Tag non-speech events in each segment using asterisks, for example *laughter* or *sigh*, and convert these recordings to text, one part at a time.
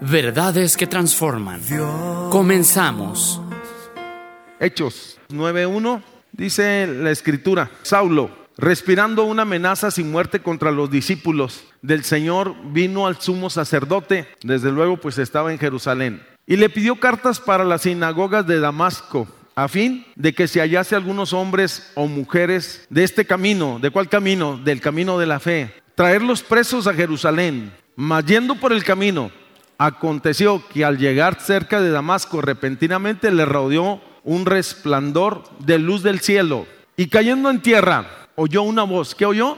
Verdades que transforman. Comenzamos. Hechos 9.1 dice la escritura, Saulo, respirando una amenaza sin muerte contra los discípulos del Señor, vino al sumo sacerdote, desde luego pues estaba en Jerusalén, y le pidió cartas para las sinagogas de Damasco, a fin de que se hallase algunos hombres o mujeres de este camino, ¿de cuál camino? Del camino de la fe, traerlos presos a Jerusalén, mas yendo por el camino, Aconteció que al llegar cerca de Damasco repentinamente le rodeó un resplandor de luz del cielo y cayendo en tierra oyó una voz. ¿Qué oyó?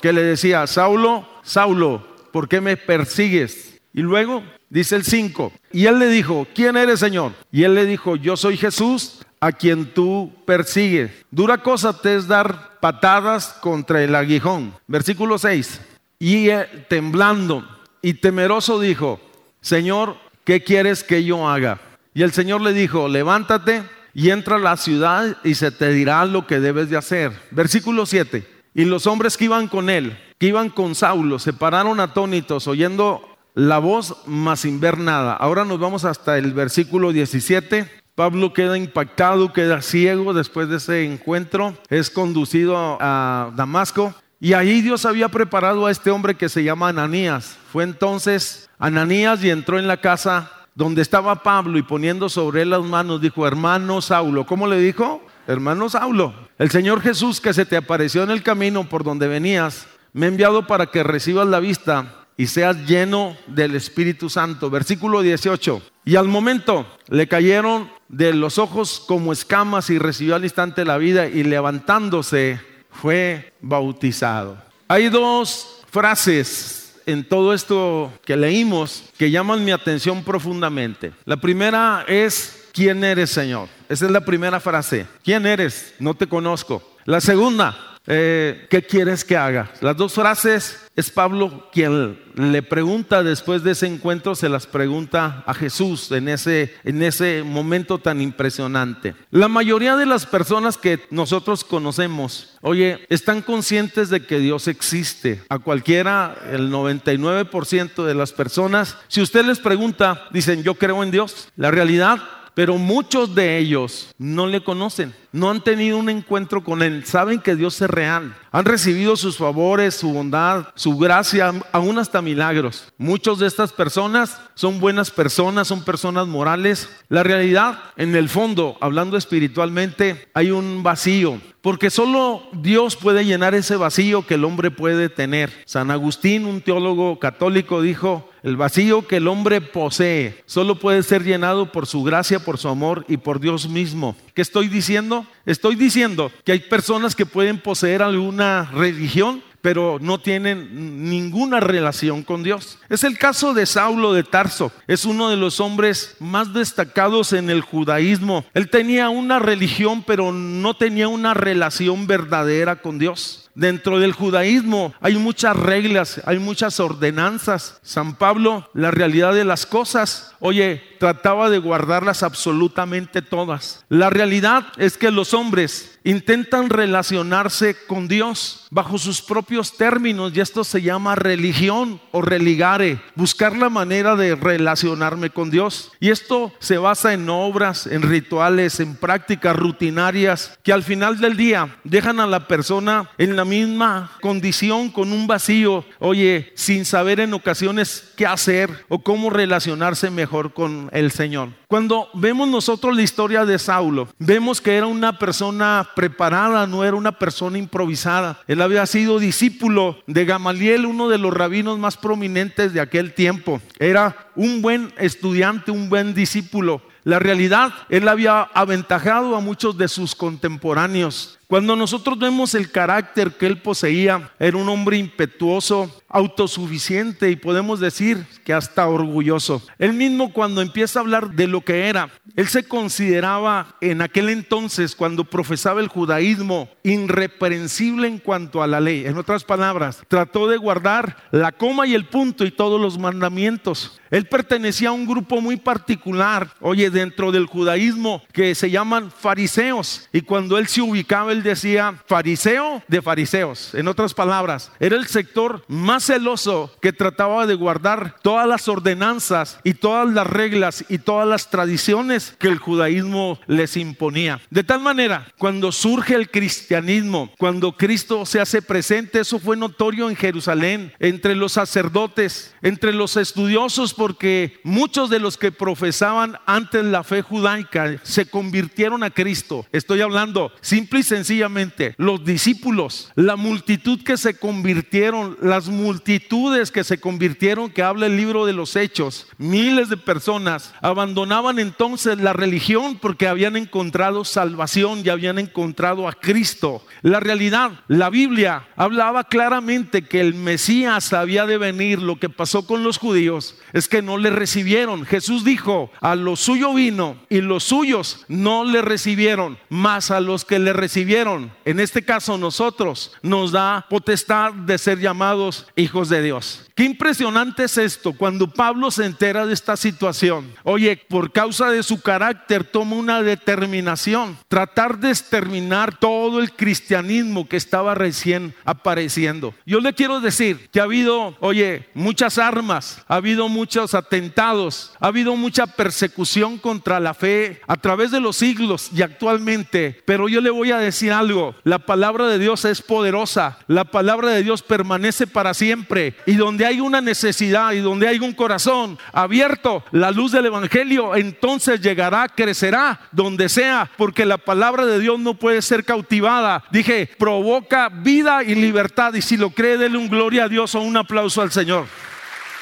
Que le decía, Saulo, Saulo, ¿por qué me persigues? Y luego dice el 5, y él le dijo, ¿quién eres Señor? Y él le dijo, yo soy Jesús a quien tú persigues. Dura cosa te es dar patadas contra el aguijón. Versículo 6, y temblando y temeroso dijo, Señor, ¿qué quieres que yo haga? Y el Señor le dijo, levántate y entra a la ciudad y se te dirá lo que debes de hacer. Versículo 7. Y los hombres que iban con él, que iban con Saulo, se pararon atónitos oyendo la voz, mas sin ver nada. Ahora nos vamos hasta el versículo 17. Pablo queda impactado, queda ciego después de ese encuentro. Es conducido a Damasco. Y ahí Dios había preparado a este hombre que se llama Ananías. Fue entonces Ananías y entró en la casa donde estaba Pablo y poniendo sobre él las manos dijo, hermano Saulo, ¿cómo le dijo? Hermano Saulo, el Señor Jesús que se te apareció en el camino por donde venías, me ha enviado para que recibas la vista y seas lleno del Espíritu Santo. Versículo 18. Y al momento le cayeron de los ojos como escamas y recibió al instante la vida y levantándose fue bautizado. Hay dos frases en todo esto que leímos que llaman mi atención profundamente. La primera es, ¿quién eres, Señor? Esa es la primera frase. ¿Quién eres? No te conozco. La segunda, eh, ¿qué quieres que haga? Las dos frases es Pablo quien le pregunta después de ese encuentro, se las pregunta a Jesús en ese, en ese momento tan impresionante. La mayoría de las personas que nosotros conocemos, oye, están conscientes de que Dios existe. A cualquiera, el 99% de las personas, si usted les pregunta, dicen, yo creo en Dios. La realidad pero muchos de ellos no le conocen, no han tenido un encuentro con Él, saben que Dios es real, han recibido sus favores, su bondad, su gracia, aún hasta milagros. Muchos de estas personas son buenas personas, son personas morales. La realidad, en el fondo, hablando espiritualmente, hay un vacío, porque solo Dios puede llenar ese vacío que el hombre puede tener. San Agustín, un teólogo católico, dijo, el vacío que el hombre posee solo puede ser llenado por su gracia, por su amor y por Dios mismo. ¿Qué estoy diciendo? Estoy diciendo que hay personas que pueden poseer alguna religión, pero no tienen ninguna relación con Dios. Es el caso de Saulo de Tarso. Es uno de los hombres más destacados en el judaísmo. Él tenía una religión, pero no tenía una relación verdadera con Dios. Dentro del judaísmo hay muchas reglas, hay muchas ordenanzas. San Pablo, la realidad de las cosas, oye, trataba de guardarlas absolutamente todas. La realidad es que los hombres intentan relacionarse con Dios bajo sus propios términos y esto se llama religión o religare, buscar la manera de relacionarme con Dios. Y esto se basa en obras, en rituales, en prácticas rutinarias que al final del día dejan a la persona en la misma condición con un vacío, oye, sin saber en ocasiones qué hacer o cómo relacionarse mejor con el Señor. Cuando vemos nosotros la historia de Saulo, vemos que era una persona preparada, no era una persona improvisada. Él había sido discípulo de Gamaliel, uno de los rabinos más prominentes de aquel tiempo. Era un buen estudiante, un buen discípulo. La realidad, él había aventajado a muchos de sus contemporáneos Cuando nosotros vemos el carácter que él poseía, era un hombre impetuoso, autosuficiente y podemos decir que hasta orgulloso. Él mismo cuando empieza a hablar de lo que era, él se consideraba en aquel entonces cuando profesaba el judaísmo irreprensible en cuanto a la ley. En otras palabras, trató de guardar la coma y el punto y todos los mandamientos. Él pertenecía a un grupo muy particular, oye, dentro del judaísmo que se llaman fariseos. Y cuando él se ubicaba, decía fariseo de fariseos. En otras palabras, era el sector más celoso que trataba de guardar todas las ordenanzas y todas las reglas y todas las tradiciones que el judaísmo les imponía. De tal manera, cuando surge el cristianismo, cuando Cristo se hace presente, eso fue notorio en Jerusalén, entre los sacerdotes, entre los estudiosos, porque muchos de los que profesaban antes la fe judaica se convirtieron a Cristo. Estoy hablando simple y sencillamente, los discípulos, la multitud que se convirtieron, las multitudes que se convirtieron, que habla el libro de los hechos, miles de personas abandonaban entonces la religión porque habían encontrado salvación y habían encontrado a Cristo. La realidad, la Biblia hablaba claramente que el Mesías había de venir. Lo que pasó con los judíos es que no le recibieron. Jesús dijo, a lo suyo vino y los suyos no le recibieron, más a los que le recibieron, en este caso nosotros, nos da potestad de ser llamados hijos de Dios. Qué impresionante es esto cuando Pablo se entera de esta situación. Oye, por causa de su carácter toma una determinación, tratar de exterminar todo el cristianismo que estaba recién apareciendo. Yo le quiero decir que ha habido, oye, muchas armas, ha habido muchos atentados, ha habido mucha persecución contra la fe a través de los siglos y actualmente, pero yo le voy a decir algo, la palabra de Dios es poderosa, la palabra de Dios permanece para siempre y donde hay una necesidad y donde hay un corazón abierto, la luz del Evangelio entonces llegará, crecerá donde sea, porque la palabra de Dios no puede ser cautivada. Dije, provoca vida y libertad y si lo cree, denle un gloria a Dios o un aplauso al Señor.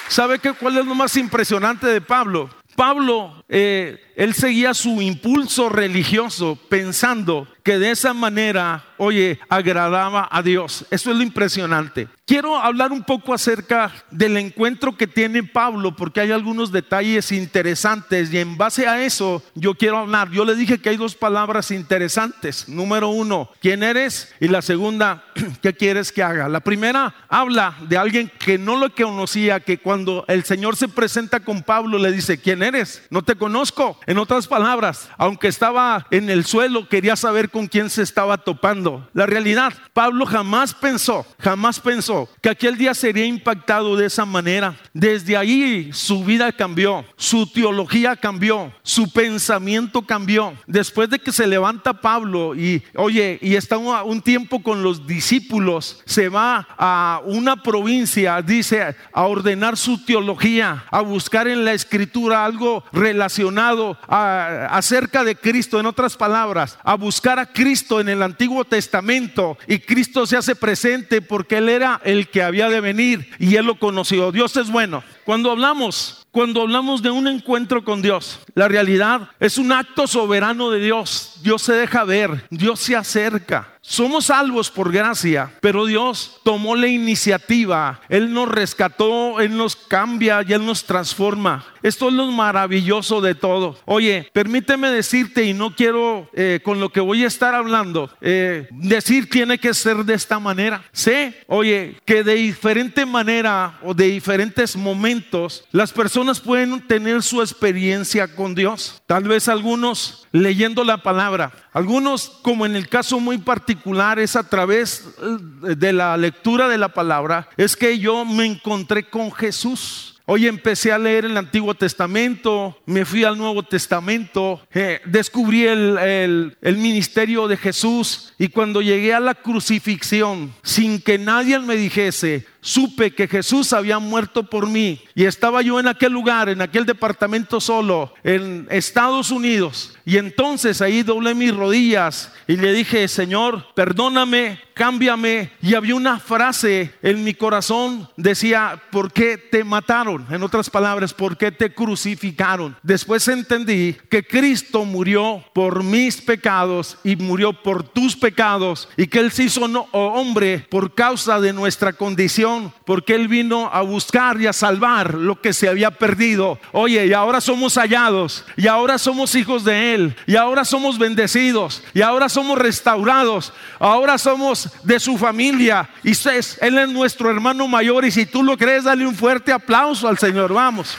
¿Sabe qué, cuál es lo más impresionante de Pablo? Pablo, eh, él seguía su impulso religioso pensando que de esa manera, oye, agradaba a Dios. Eso es lo impresionante. Quiero hablar un poco acerca del encuentro que tiene Pablo, porque hay algunos detalles interesantes y en base a eso yo quiero hablar. Yo le dije que hay dos palabras interesantes. Número uno, ¿quién eres? Y la segunda, *clears throat* ¿qué quieres que haga? La primera habla de alguien que no lo conocía, que cuando el Señor se presenta con Pablo le dice, ¿quién eres? No te conozco. En otras palabras, aunque estaba en el suelo, quería saber con quién se estaba topando. La realidad, Pablo jamás pensó, jamás pensó que aquel día sería impactado de esa manera. Desde ahí su vida cambió, su teología cambió, su pensamiento cambió. Después de que se levanta Pablo y, oye, y está un, tiempo con los discípulos, se va a una provincia, dice, a ordenar su teología, a buscar en la escritura algo relacionado acerca de Cristo, en otras palabras, a buscar a Cristo en el Antiguo Testamento y Cristo se hace presente porque Él era el que había de venir y Él lo conoció. Dios es bueno. Cuando hablamos, cuando hablamos de un encuentro con Dios, la realidad es un acto soberano de Dios. Dios se deja ver, Dios se acerca. Somos salvos por gracia, pero Dios tomó la iniciativa, Él nos rescató, Él nos cambia y Él nos transforma. Esto es lo maravilloso de todo. Oye, permíteme decirte, y no quiero eh, con lo que voy a estar hablando, eh, decir tiene que ser de esta manera. Sé, oye, que de diferente manera o de diferentes momentos, las personas pueden tener su experiencia con Dios. Tal vez algunos leyendo la palabra, algunos, como en el caso muy particular, es a través eh, de la lectura de la palabra, es que yo me encontré con Jesús. Hoy empecé a leer el Antiguo Testamento, me fui al Nuevo Testamento, eh, descubrí el, el, ministerio de Jesús y cuando llegué a la crucifixión, sin que nadie me dijese, supe que Jesús había muerto por mí y estaba yo en aquel lugar, en aquel departamento solo, en Estados Unidos. Y entonces ahí doblé mis rodillas y le dije, Señor, perdóname, cámbiame. Y había una frase en mi corazón, decía, ¿por qué te mataron? En otras palabras, ¿por qué te crucificaron? Después entendí que Cristo murió por mis pecados y murió por tus pecados y que Él se hizo hombre por causa de nuestra condición, porque Él vino a buscar y a salvar lo que se había perdido. Oye, y ahora somos hallados y ahora somos hijos de Él y ahora somos bendecidos y ahora somos restaurados, ahora somos de su familia y Él es nuestro hermano mayor y si tú lo crees, dale un fuerte aplauso al Señor, vamos.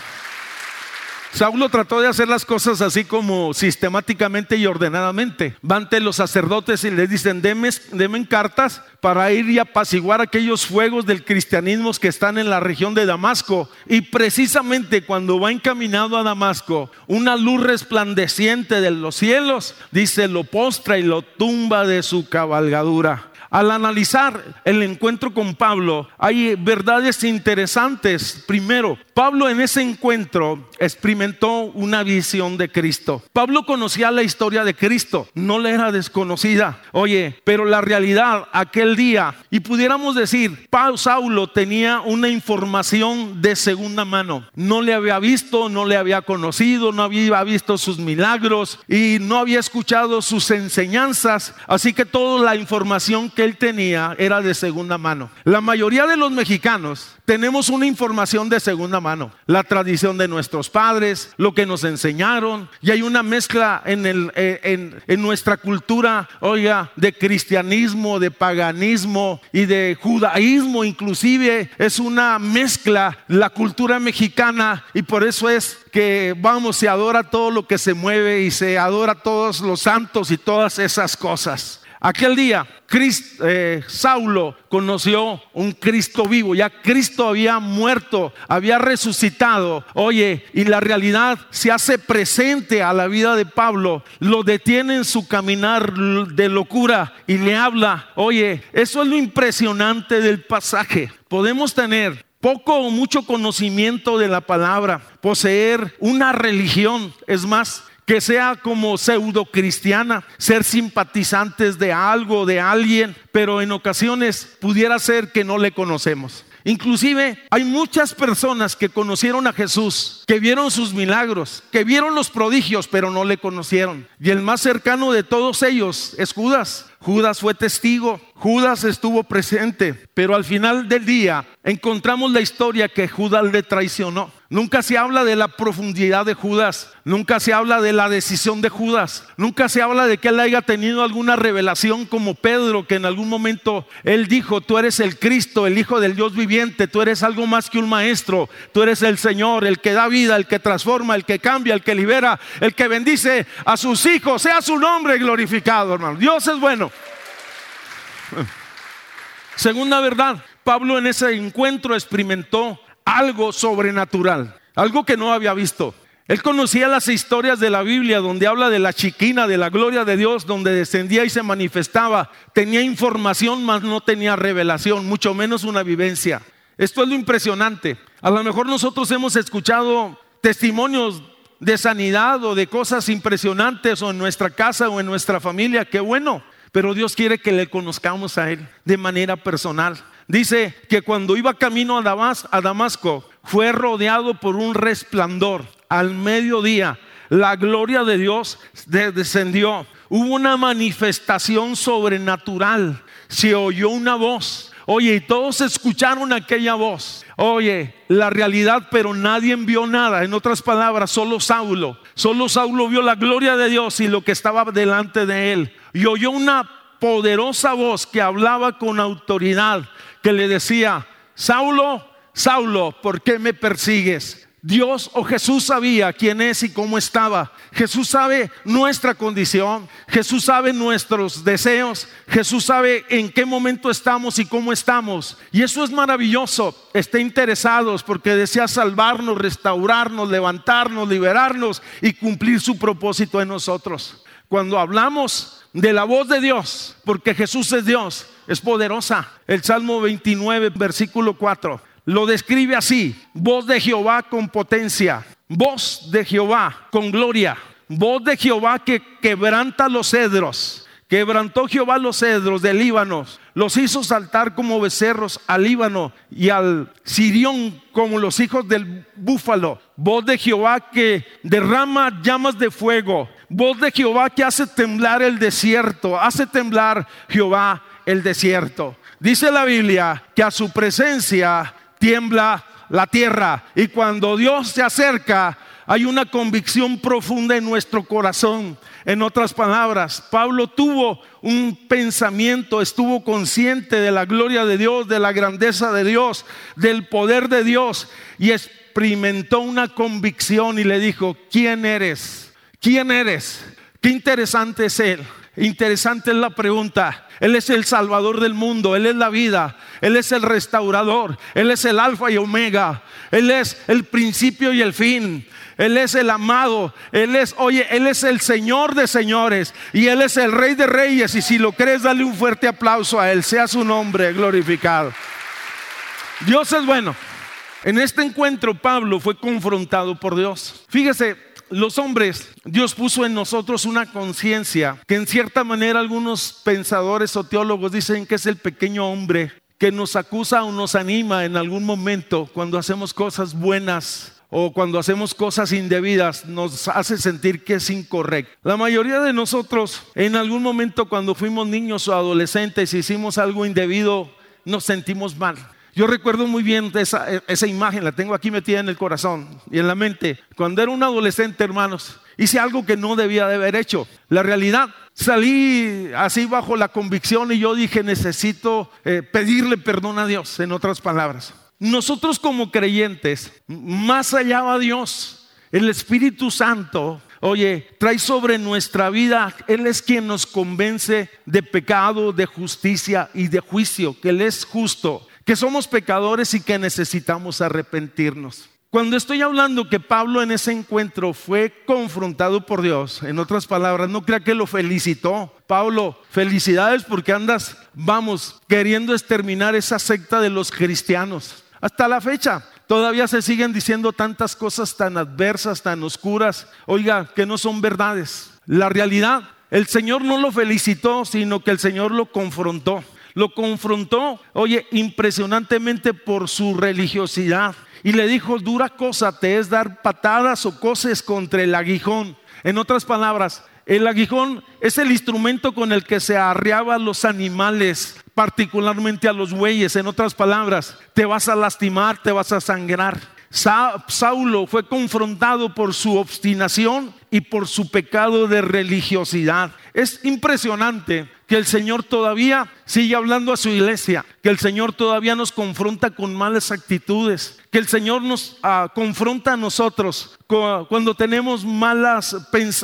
Saulo trató de hacer las cosas así como sistemáticamente y ordenadamente. Va ante los sacerdotes y le dicen, cartas para ir y apaciguar aquellos fuegos del cristianismo que están en la región de Damasco. Y precisamente cuando va encaminado a Damasco, una luz resplandeciente de los cielos, dice, lo postra y lo tumba de su cabalgadura. Al analizar el encuentro con Pablo, hay verdades interesantes. Primero, Pablo en ese encuentro experimentó una visión de Cristo. Pablo conocía la historia de Cristo, no le era desconocida. Oye, pero la realidad aquel día, y pudiéramos decir, Saulo tenía una información de segunda mano. No le había visto, no le había conocido, no había visto sus milagros y no había escuchado sus enseñanzas. Así que toda la información que él tenía era de segunda mano. La mayoría de los mexicanos tenemos una información de segunda mano, la tradición de nuestros padres, lo que nos enseñaron, y hay una mezcla en, eh, en, nuestra cultura, oiga, de cristianismo, de paganismo y de judaísmo, inclusive es una mezcla la cultura mexicana y por eso es que vamos, se adora todo lo que se mueve y se adora todos los santos y todas esas cosas. Aquel día, eh, Saulo conoció un Cristo vivo, ya Cristo había muerto, había resucitado. Oye, y la realidad se hace presente a la vida de Pablo, lo detiene en su caminar de locura y le habla. Oye, eso es lo impresionante del pasaje. Podemos tener poco o mucho conocimiento de la palabra, poseer una religión, es más, que sea como pseudo cristiana, ser simpatizantes de algo, de alguien, pero en ocasiones pudiera ser que no le conocemos. Inclusive hay muchas personas que conocieron a Jesús, que vieron sus milagros, que vieron los prodigios, pero no le conocieron. Y el más cercano de todos ellos es Judas. Judas fue testigo, Judas estuvo presente, pero al final del día encontramos la historia que Judas le traicionó. Nunca se habla de la profundidad de Judas, nunca se habla de la decisión de Judas, nunca se habla de que él haya tenido alguna revelación como Pedro, que en algún momento él dijo, tú eres el Cristo, el Hijo del Dios viviente, tú eres algo más que un maestro, tú eres el Señor, el que da vida, el que transforma, el que cambia, el que libera, el que bendice a sus hijos, sea su nombre glorificado, hermano. Dios es bueno. *laughs* Segunda verdad, Pablo en ese encuentro experimentó algo sobrenatural, algo que no había visto. Él conocía las historias de la Biblia donde habla de la chiquina, de la gloria de Dios, donde descendía y se manifestaba. Tenía información, mas no tenía revelación, mucho menos una vivencia. Esto es lo impresionante. A lo mejor nosotros hemos escuchado testimonios de sanidad o de cosas impresionantes o en nuestra casa o en nuestra familia. Qué bueno. Pero Dios quiere que le conozcamos a Él de manera personal. Dice que cuando iba camino a, Damasco fue rodeado por un resplandor. Al mediodía la gloria de Dios descendió. Hubo una manifestación sobrenatural. Se oyó una voz. Oye, y todos escucharon aquella voz. Oye, la realidad, pero nadie vio nada. En otras palabras, solo Saulo. Solo Saulo vio la gloria de Dios y lo que estaba delante de él y oyó una poderosa voz que hablaba con autoridad, que le decía, Saulo, Saulo, ¿por qué me persigues? Dios o Jesús sabía quién es y cómo estaba. Jesús sabe nuestra condición. Jesús sabe nuestros deseos. Jesús sabe en qué momento estamos y cómo estamos. Y eso es maravilloso. Esté interesados porque desea salvarnos, restaurarnos, levantarnos, liberarnos y cumplir su propósito en nosotros. Cuando hablamos de la voz de Dios, porque Jesús es Dios, es poderosa. El Salmo 29, versículo 4, lo describe así. Voz de Jehová con potencia. Voz de Jehová con gloria. Voz de Jehová que quebranta los cedros. Quebrantó Jehová los cedros del Líbano, los hizo saltar como becerros al Líbano y al Sirión como los hijos del búfalo. Voz de Jehová que derrama llamas de fuego. Voz de Jehová que hace temblar el desierto. Hace temblar Jehová el desierto. Dice la Biblia que a su presencia tiembla la tierra. Y cuando Dios se acerca, hay una convicción profunda en nuestro corazón. En otras palabras, Pablo tuvo un pensamiento, estuvo consciente de la gloria de Dios, de la grandeza de Dios, del poder de Dios y experimentó una convicción y le dijo, ¿quién eres? ¿Quién eres? Qué interesante es Él. Interesante es la pregunta. Él es el salvador del mundo, Él es la vida, Él es el restaurador, Él es el alfa y omega, Él es el principio y el fin. Él es el amado, Él es, oye, Él es el Señor de señores y Él es el Rey de reyes. Y si lo crees, dale un fuerte aplauso a Él, sea su nombre glorificado. Dios es bueno. En este encuentro Pablo fue confrontado por Dios. Fíjese, los hombres, Dios puso en nosotros una conciencia que en cierta manera algunos pensadores o teólogos dicen que es el pequeño hombre que nos acusa o nos anima en algún momento cuando hacemos cosas buenas o cuando hacemos cosas indebidas nos hace sentir que es incorrecto. La mayoría de nosotros en algún momento cuando fuimos niños o adolescentes hicimos algo indebido nos sentimos mal. Yo recuerdo muy bien esa, esa, imagen, la tengo aquí metida en el corazón y en la mente. Cuando era un adolescente, hermanos, hice algo que no debía de haber hecho. La realidad, salí así bajo la convicción y yo dije, necesito eh, pedirle perdón a Dios, en otras palabras. Nosotros como creyentes, más allá va Dios, el Espíritu Santo Oye, trae sobre nuestra vida, Él es quien nos convence de pecado, de justicia y de juicio, que Él es justo que somos pecadores y que necesitamos arrepentirnos. Cuando estoy hablando que Pablo en ese encuentro fue confrontado por Dios, en otras palabras, no crea que lo felicitó. Pablo, felicidades porque andas, vamos, queriendo exterminar esa secta de los cristianos. Hasta la fecha, todavía se siguen diciendo tantas cosas tan adversas, tan oscuras, oiga, que no son verdades. La realidad, el Señor no lo felicitó, sino que el Señor lo confrontó lo confrontó, oye, impresionantemente por su religiosidad. Y le dijo, dura cosa te es dar patadas o coces contra el aguijón. En otras palabras, el aguijón es el instrumento con el que se arreaba a los animales, particularmente a los bueyes. En otras palabras, te vas a lastimar, te vas a sangrar. Saulo fue confrontado por su obstinación y por su pecado de religiosidad. Es impresionante que el Señor todavía sigue hablando a su iglesia, que el Señor todavía nos confronta con malas actitudes, que el Señor nos ah, confronta a nosotros cuando tenemos malas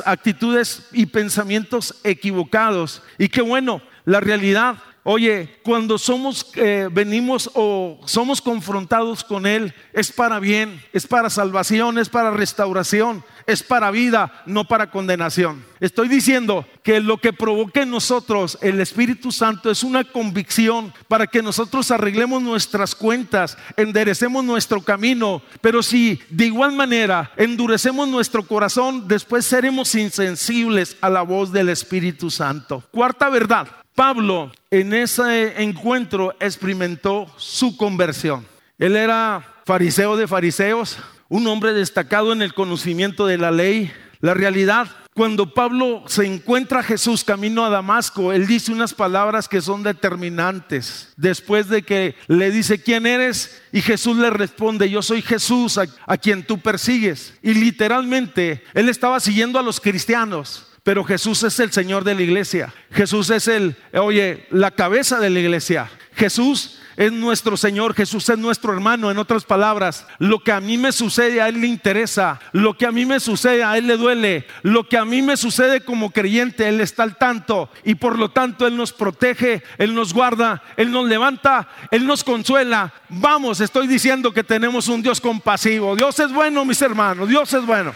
actitudes y pensamientos equivocados. Y que bueno, la realidad Oye, cuando somos, eh, venimos o somos confrontados con Él, es para bien, es para salvación, es para restauración, es para vida, no para condenación. Estoy diciendo que lo que provoca en nosotros el Espíritu Santo es una convicción para que nosotros arreglemos nuestras cuentas, enderecemos nuestro camino, pero si de igual manera endurecemos nuestro corazón, después seremos insensibles a la voz del Espíritu Santo. Cuarta verdad, Pablo en ese encuentro experimentó su conversión. Él era fariseo de fariseos, un hombre destacado en el conocimiento de la ley. La realidad, cuando Pablo se encuentra a Jesús camino a Damasco, él dice unas palabras que son determinantes. Después de que le dice, ¿quién eres? Y Jesús le responde, yo soy Jesús a, a quien tú persigues. Y literalmente, él estaba siguiendo a los cristianos. Pero Jesús es el Señor de la iglesia. Jesús es el, oye, la cabeza de la iglesia. Jesús es nuestro Señor, Jesús es nuestro hermano. En otras palabras, lo que a mí me sucede a Él le interesa, lo que a mí me sucede a Él le duele, lo que a mí me sucede como creyente, Él está al tanto y por lo tanto Él nos protege, Él nos guarda, Él nos levanta, Él nos consuela. Vamos, estoy diciendo que tenemos un Dios compasivo. Dios es bueno, mis hermanos, Dios es bueno.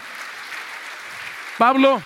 Pablo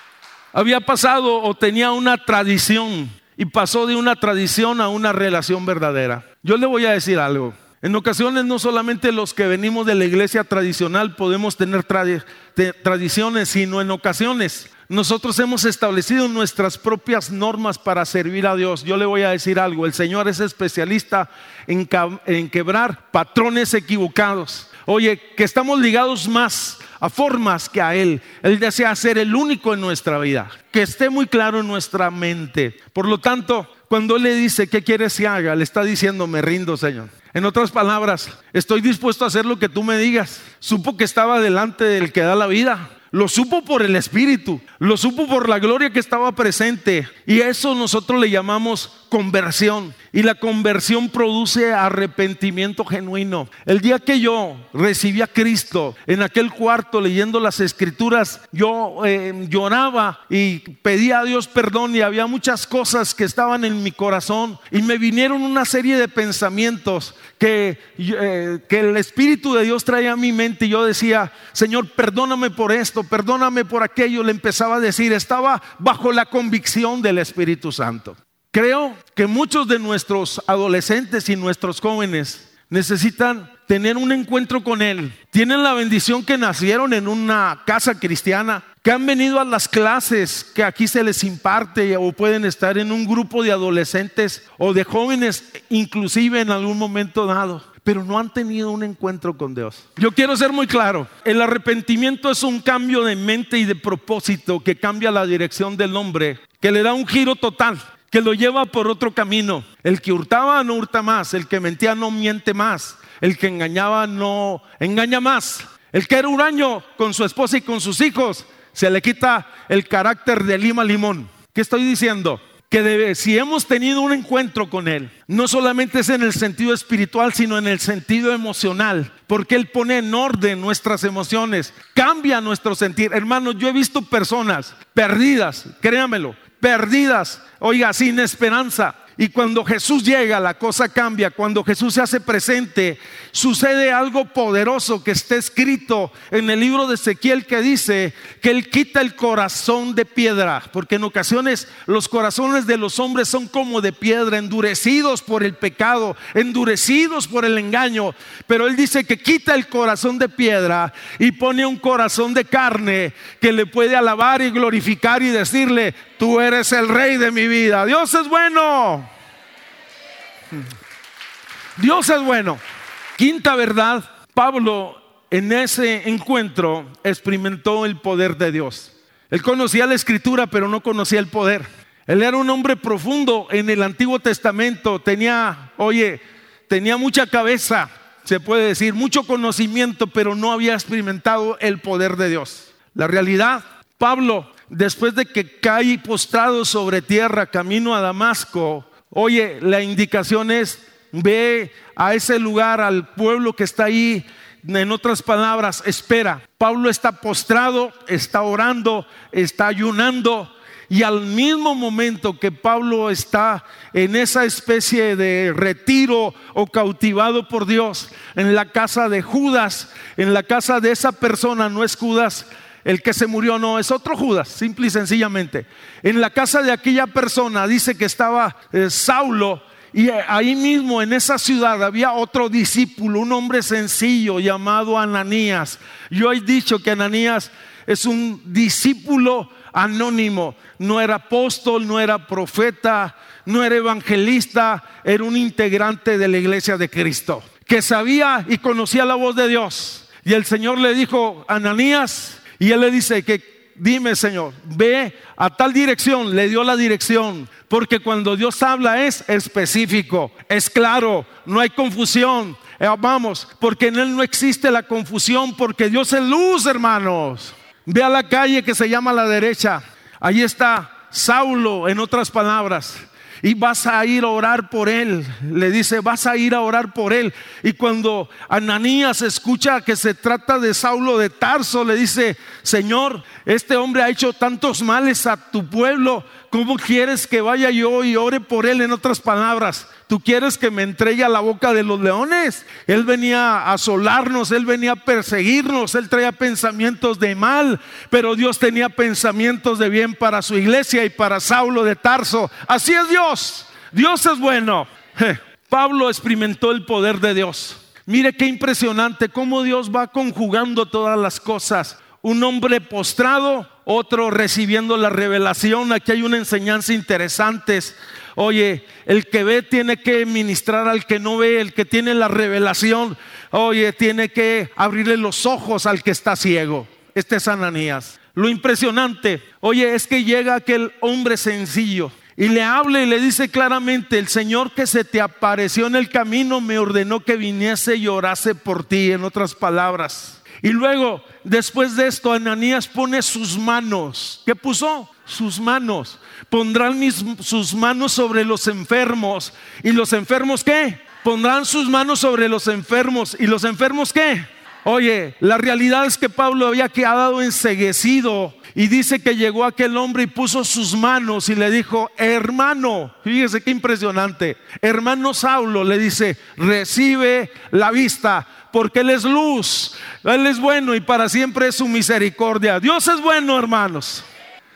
había pasado o tenía una tradición y pasó de una tradición a una relación verdadera. Yo le voy a decir algo. En ocasiones no solamente los que venimos de la iglesia tradicional podemos tener tradiciones, sino en ocasiones nosotros hemos establecido nuestras propias normas para servir a Dios. Yo le voy a decir algo, el Señor es especialista en, en quebrar patrones equivocados. Oye, que estamos ligados más a formas que a Él. Él desea ser el único en nuestra vida, que esté muy claro en nuestra mente. Por lo tanto, cuando Él le dice, ¿qué quieres que haga? Le está diciendo, me rindo, Señor. En otras palabras, estoy dispuesto a hacer lo que tú me digas. Supo que estaba delante del que da la vida. Lo supo por el Espíritu, lo supo por la gloria que estaba presente. Y eso nosotros le llamamos conversión. Y la conversión produce arrepentimiento genuino. El día que yo recibí a Cristo en aquel cuarto leyendo las escrituras, yo eh, lloraba y pedía a Dios perdón y había muchas cosas que estaban en mi corazón y me vinieron una serie de pensamientos que, eh, que el Espíritu de Dios traía a mi mente y yo decía, Señor, perdóname por esto, perdóname por aquello. Le empezaba a decir, estaba bajo la convicción del Espíritu Santo. Creo que muchos de nuestros adolescentes y nuestros jóvenes necesitan tener un encuentro con Él. Tienen la bendición que nacieron en una casa cristiana, que han venido a las clases que aquí se les imparte o pueden estar en un grupo de adolescentes o de jóvenes inclusive en algún momento dado pero no han tenido un encuentro con Dios. Yo quiero ser muy claro, el arrepentimiento es un cambio de mente y de propósito que cambia la dirección del hombre, que le da un giro total que lo lleva por otro camino. El que hurtaba no hurta más, el que mentía no miente más, el que engañaba no engaña más. El que era huraño con su esposa y con sus hijos, se le quita el carácter de lima limón. ¿Qué estoy diciendo? Que si hemos tenido un encuentro con Él, no solamente es en el sentido espiritual, sino en el sentido emocional, porque Él pone en orden nuestras emociones, cambia nuestro sentir. Hermanos, yo he visto personas perdidas, créamelo, perdidas, oiga, sin esperanza. Y cuando Jesús llega, la cosa cambia. Cuando Jesús se hace presente, sucede algo poderoso que está escrito en el libro de Ezequiel que dice que Él quita el corazón de piedra. Porque en ocasiones los corazones de los hombres son como de piedra, endurecidos por el pecado, endurecidos por el engaño. Pero Él dice que quita el corazón de piedra y pone un corazón de carne que le puede alabar y glorificar y decirle, tú eres el rey de mi vida. Dios es bueno. Dios es bueno. Quinta verdad, Pablo en ese encuentro experimentó el poder de Dios. Él conocía la escritura, pero no conocía el poder. Él era un hombre profundo en el Antiguo Testamento, tenía, oye, tenía mucha cabeza, se puede decir, mucho conocimiento, pero no había experimentado el poder de Dios. La realidad, Pablo, después de que cae postrado sobre tierra camino a Damasco, Oye, la indicación es, ve a ese lugar, al pueblo que está ahí. En otras palabras, espera. Pablo está postrado, está orando, está ayunando. Y al mismo momento que Pablo está en esa especie de retiro o cautivado por Dios, en la casa de Judas, en la casa de esa persona, no es Judas el que se murió no, es otro Judas, simple y sencillamente. En la casa de aquella persona dice que estaba eh, Saulo y eh, ahí mismo en esa ciudad había otro discípulo, un hombre sencillo llamado Ananías. Yo he dicho que Ananías es un discípulo anónimo, no era apóstol, no era profeta, no era evangelista, era un integrante de la iglesia de Cristo, que sabía y conocía la voz de Dios. Y el Señor le dijo, Ananías, y él le dice que, dime Señor, ve a tal dirección, le dio la dirección, porque cuando Dios habla es específico, es claro, no hay confusión. Eh, vamos, porque en Él no existe la confusión, porque Dios es luz, hermanos. Ve a la calle que se llama la derecha. Ahí está Saulo, en otras palabras y vas a ir a orar por él. Le dice, vas a ir a orar por él. Y cuando Ananías escucha que se trata de Saulo de Tarso, le dice, Señor, este hombre ha hecho tantos males a tu pueblo. ¿Cómo quieres que vaya yo y ore por él? En otras palabras, ¿Tú quieres que me entregue a la boca de los leones? Él venía a asolarnos, él venía a perseguirnos, él traía pensamientos de mal, pero Dios tenía pensamientos de bien para su iglesia y para Saulo de Tarso. Así es Dios. Dios es bueno. Pablo experimentó el poder de Dios. Mire qué impresionante cómo Dios va conjugando todas las cosas. Un hombre postrado, otro recibiendo la revelación. Aquí hay una enseñanza interesante. Oye, el que ve tiene que ministrar al que no ve, el que tiene la revelación, oye, tiene que abrirle los ojos al que está ciego. Este es Ananías. Lo impresionante, oye, es que llega aquel hombre sencillo y le habla y le dice claramente, el Señor que se te apareció en el camino me ordenó que viniese y orase por ti, en otras palabras. Y luego, después de esto, Ananías pone sus manos. ¿Qué puso? Sus manos. Pondrán sus manos sobre los enfermos. ¿Y los enfermos qué? Pondrán sus manos sobre los enfermos. ¿Y los enfermos qué? Oye, la realidad es que Pablo había quedado enseguecido y dice que llegó aquel hombre y puso sus manos y le dijo, hermano, fíjese qué impresionante, hermano Saulo le dice, recibe la vista porque Él es luz, Él es bueno y para siempre es su misericordia. Dios es bueno, hermanos.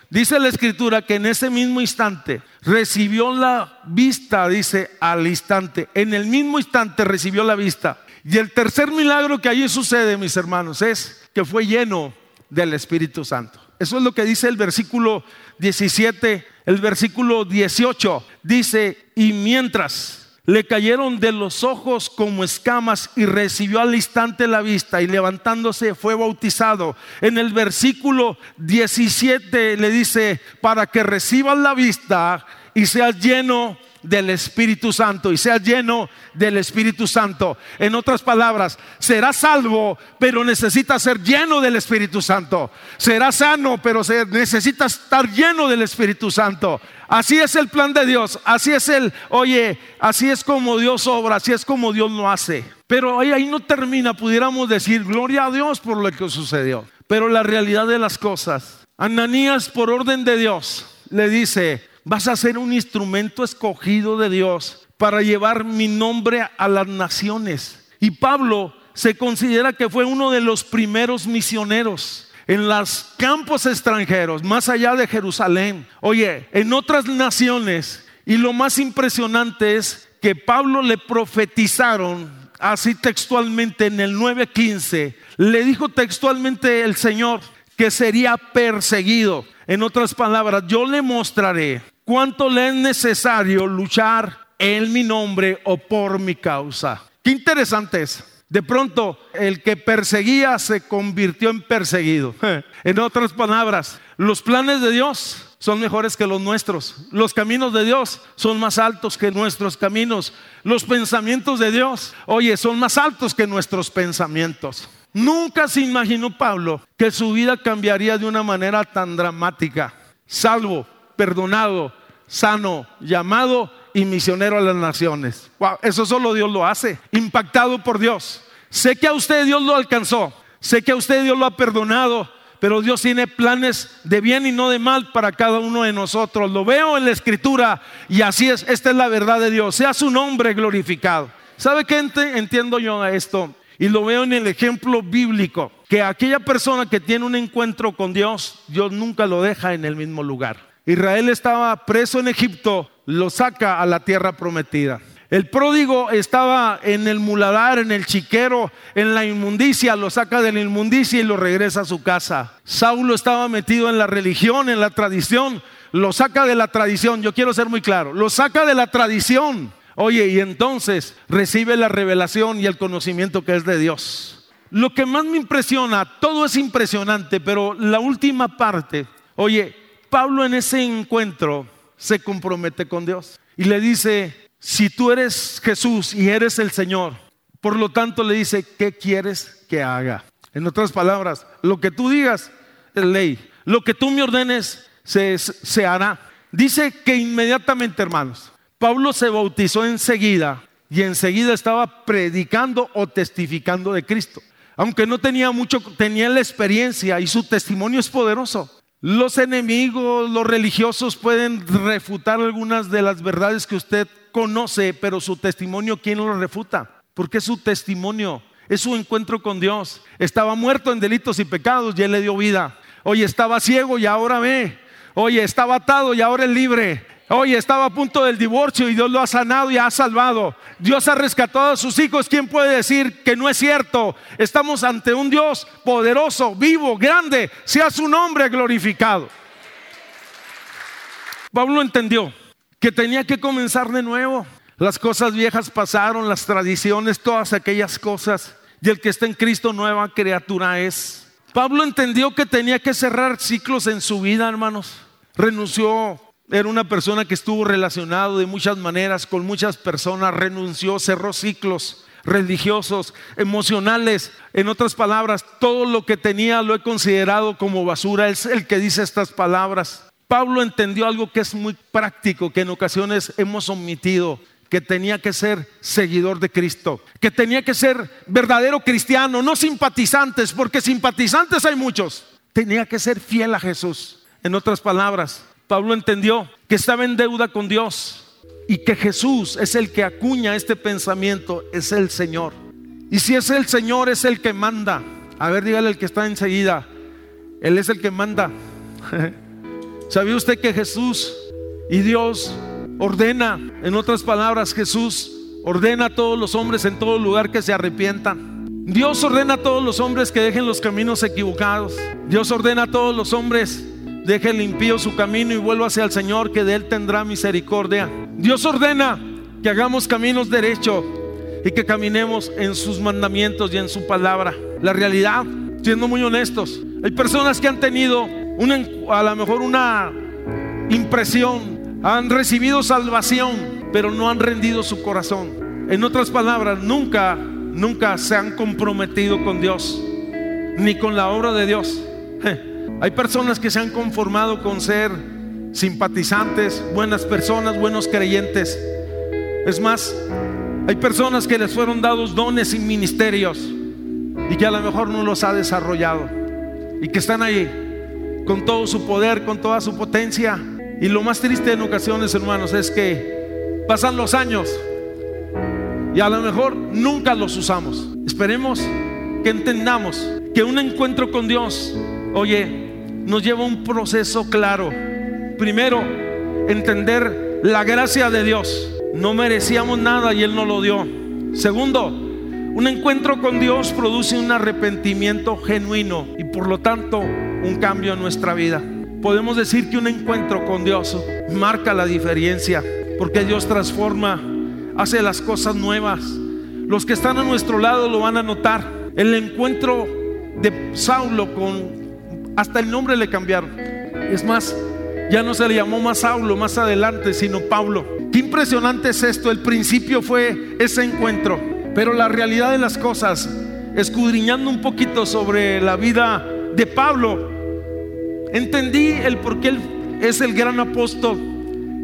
Dice la escritura que en ese mismo instante recibió la vista, dice al instante, en el mismo instante recibió la vista. Y el tercer milagro que allí sucede, mis hermanos, es que fue lleno del Espíritu Santo. Eso es lo que dice el versículo 17, el versículo 18. Dice, y mientras le cayeron de los ojos como escamas y recibió al instante la vista y levantándose fue bautizado. En el versículo 17 le dice, para que recibas la vista y seas lleno del Espíritu Santo y sea lleno del Espíritu Santo. En otras palabras, será salvo, pero necesita ser lleno del Espíritu Santo. Será sano, pero se necesita estar lleno del Espíritu Santo. Así es el plan de Dios, así es el, oye, así es como Dios obra, así es como Dios lo hace. Pero ahí, ahí no termina, pudiéramos decir, gloria a Dios por lo que sucedió. Pero la realidad de las cosas, Ananías por orden de Dios le dice, vas a ser un instrumento escogido de Dios para llevar mi nombre a las naciones. Y Pablo se considera que fue uno de los primeros misioneros en los campos extranjeros, más allá de Jerusalén. Oye, en otras naciones. Y lo más impresionante es que Pablo le profetizaron así textualmente en el 9:15. Le dijo textualmente el Señor que sería perseguido. En otras palabras, yo le mostraré cuánto le es necesario luchar en mi nombre o por mi causa. Qué interesante es. De pronto, el que perseguía se convirtió en perseguido. *laughs* En otras palabras, los planes de Dios son mejores que los nuestros. Los caminos de Dios son más altos que nuestros caminos. Los pensamientos de Dios, oye, son más altos que nuestros pensamientos. Nunca se imaginó Pablo que su vida cambiaría de una manera tan dramática, salvo perdonado, sano, llamado y misionero a las naciones. eso solo Dios lo hace, impactado por Dios. Sé que a usted Dios lo alcanzó, sé que a usted Dios lo ha perdonado, pero Dios tiene planes de bien y no de mal para cada uno de nosotros. Lo veo en la escritura y así es, esta es la verdad de Dios. Sea su nombre glorificado. ¿Sabe qué entiendo yo a esto? Y lo veo en el ejemplo bíblico, que aquella persona que tiene un encuentro con Dios, Dios nunca lo deja en el mismo lugar. Israel estaba preso en Egipto, lo saca a la tierra prometida. El pródigo estaba en el muladar, en el chiquero, en la inmundicia, lo saca de la inmundicia y lo regresa a su casa. Saulo estaba metido en la religión, en la tradición, lo saca de la tradición, yo quiero ser muy claro, lo saca de la tradición. Oye, y entonces recibe la revelación y el conocimiento que es de Dios. Lo que más me impresiona, todo es impresionante, pero la última parte, oye, Pablo en ese encuentro se compromete con Dios y le dice, si tú eres Jesús y eres el Señor, por lo tanto le dice, ¿qué quieres que haga? En otras palabras, lo que tú digas es ley, lo que tú me ordenes se, se hará. Dice que inmediatamente, hermanos, Pablo se bautizó enseguida y enseguida estaba predicando o testificando de Cristo. Aunque no tenía mucho, tenía la experiencia y su testimonio es poderoso. Los enemigos, los religiosos pueden refutar algunas de las verdades que usted conoce, pero su testimonio, ¿quién lo refuta? Porque es su testimonio, es su encuentro con Dios. Estaba muerto en delitos y pecados y Él le dio vida. Oye, estaba ciego y ahora ve. Oye, estaba atado y ahora es libre. Oye, estaba a punto del divorcio y Dios lo ha sanado y ha salvado. Dios ha rescatado a sus hijos. ¿Quién puede decir que no es cierto? Estamos ante un Dios poderoso, vivo, grande. Sea su nombre glorificado. Pablo entendió que tenía que comenzar de nuevo. Las cosas viejas pasaron, las tradiciones, todas aquellas cosas. Y el que está en Cristo nueva criatura es. Pablo entendió que tenía que cerrar ciclos en su vida, hermanos. Renunció, era una persona que estuvo relacionado de muchas maneras con muchas personas, renunció, cerró ciclos religiosos, emocionales. En otras palabras, todo lo que tenía lo he considerado como basura. Es el que dice estas palabras. Pablo entendió algo que es muy práctico, que en ocasiones hemos omitido, que tenía que ser seguidor de Cristo, que tenía que ser verdadero cristiano, no simpatizantes, porque simpatizantes hay muchos. Tenía que ser fiel a Jesús. En otras palabras, Pablo entendió que estaba en deuda con Dios y que Jesús es el que acuña este pensamiento, es el Señor. Y si es el Señor, es el que manda. A ver, dígale al que está enseguida, Él es el que manda. *laughs* ¿Sabía usted que Jesús y Dios ordena, en otras palabras, Jesús ordena a todos los hombres en todo lugar que se arrepientan? Dios ordena a todos los hombres que dejen los caminos equivocados. Dios ordena a todos los hombres, deje limpio su camino y vuelva hacia el Señor, que de Él tendrá misericordia. Dios ordena que hagamos caminos derechos y que caminemos en sus mandamientos y en su palabra. La realidad, siendo muy honestos, hay personas que han tenido a lo mejor una impresión, han recibido salvación, pero no han rendido su corazón. En otras palabras, nunca, nunca se han comprometido con Dios, ni con la obra de Dios. Hay personas que se han conformado con ser simpatizantes, buenas personas, buenos creyentes. Es más, hay personas que les fueron dados dones y ministerios y que a lo mejor no los ha desarrollado y que están ahí con todo su poder, con toda su potencia. Y lo más triste en ocasiones, hermanos, es que pasan los años y a lo mejor nunca los usamos. Esperemos que entendamos que un encuentro con Dios, oye, nos lleva a un proceso claro. Primero, entender la gracia de Dios. No merecíamos nada y Él nos lo dio. Segundo, un encuentro con Dios produce un arrepentimiento genuino y por lo tanto un cambio en nuestra vida. Podemos decir que un encuentro con Dios marca la diferencia porque Dios transforma, hace las cosas nuevas. Los que están a nuestro lado lo van a notar. El encuentro de Saulo con hasta el nombre le cambiaron. Es más, ya no se le llamó más Saulo más adelante, sino Pablo. Qué impresionante es esto. El principio fue ese encuentro. Pero la realidad de las cosas, escudriñando un poquito sobre la vida de Pablo, Entendí el por qué él es el gran apóstol,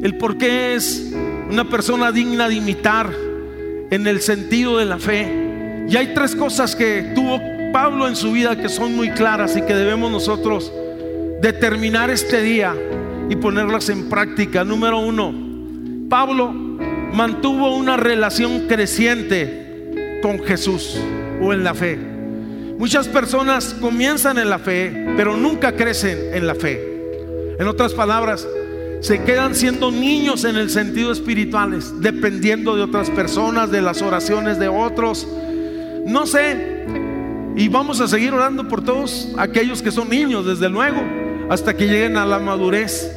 el por qué es una persona digna de imitar en el sentido de la fe. Y hay tres cosas que tuvo Pablo en su vida que son muy claras y que debemos nosotros determinar este día y ponerlas en práctica. Número uno, Pablo mantuvo una relación creciente con Jesús o en la fe. Muchas personas comienzan en la fe, pero nunca crecen en la fe. En otras palabras, se quedan siendo niños en el sentido espirituales, dependiendo de otras personas, de las oraciones de otros. No sé, y vamos a seguir orando por todos aquellos que son niños, desde luego, hasta que lleguen a la madurez.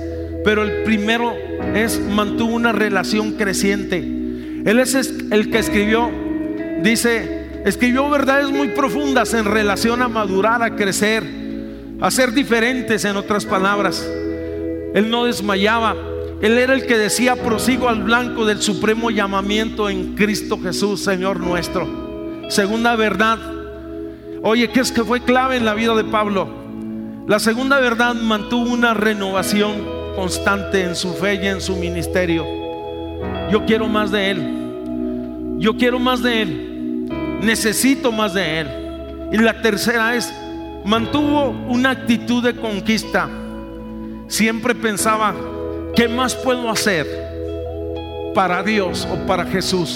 Pero el primero es mantuvo una relación creciente. Él es el que escribió, dice, Escribió verdades muy profundas en relación a madurar, a crecer, a ser diferentes en otras palabras. Él no desmayaba. Él era el que decía, prosigo al blanco del supremo llamamiento en Cristo Jesús, Señor nuestro. Segunda verdad. Oye, ¿qué es que fue clave en la vida de Pablo? La segunda verdad mantuvo una renovación constante en su fe y en su ministerio. Yo quiero más de Él. Yo quiero más de Él necesito más de Él. Y la tercera es, mantuvo una actitud de conquista. Siempre pensaba, ¿qué más puedo hacer? para Dios o para Jesús.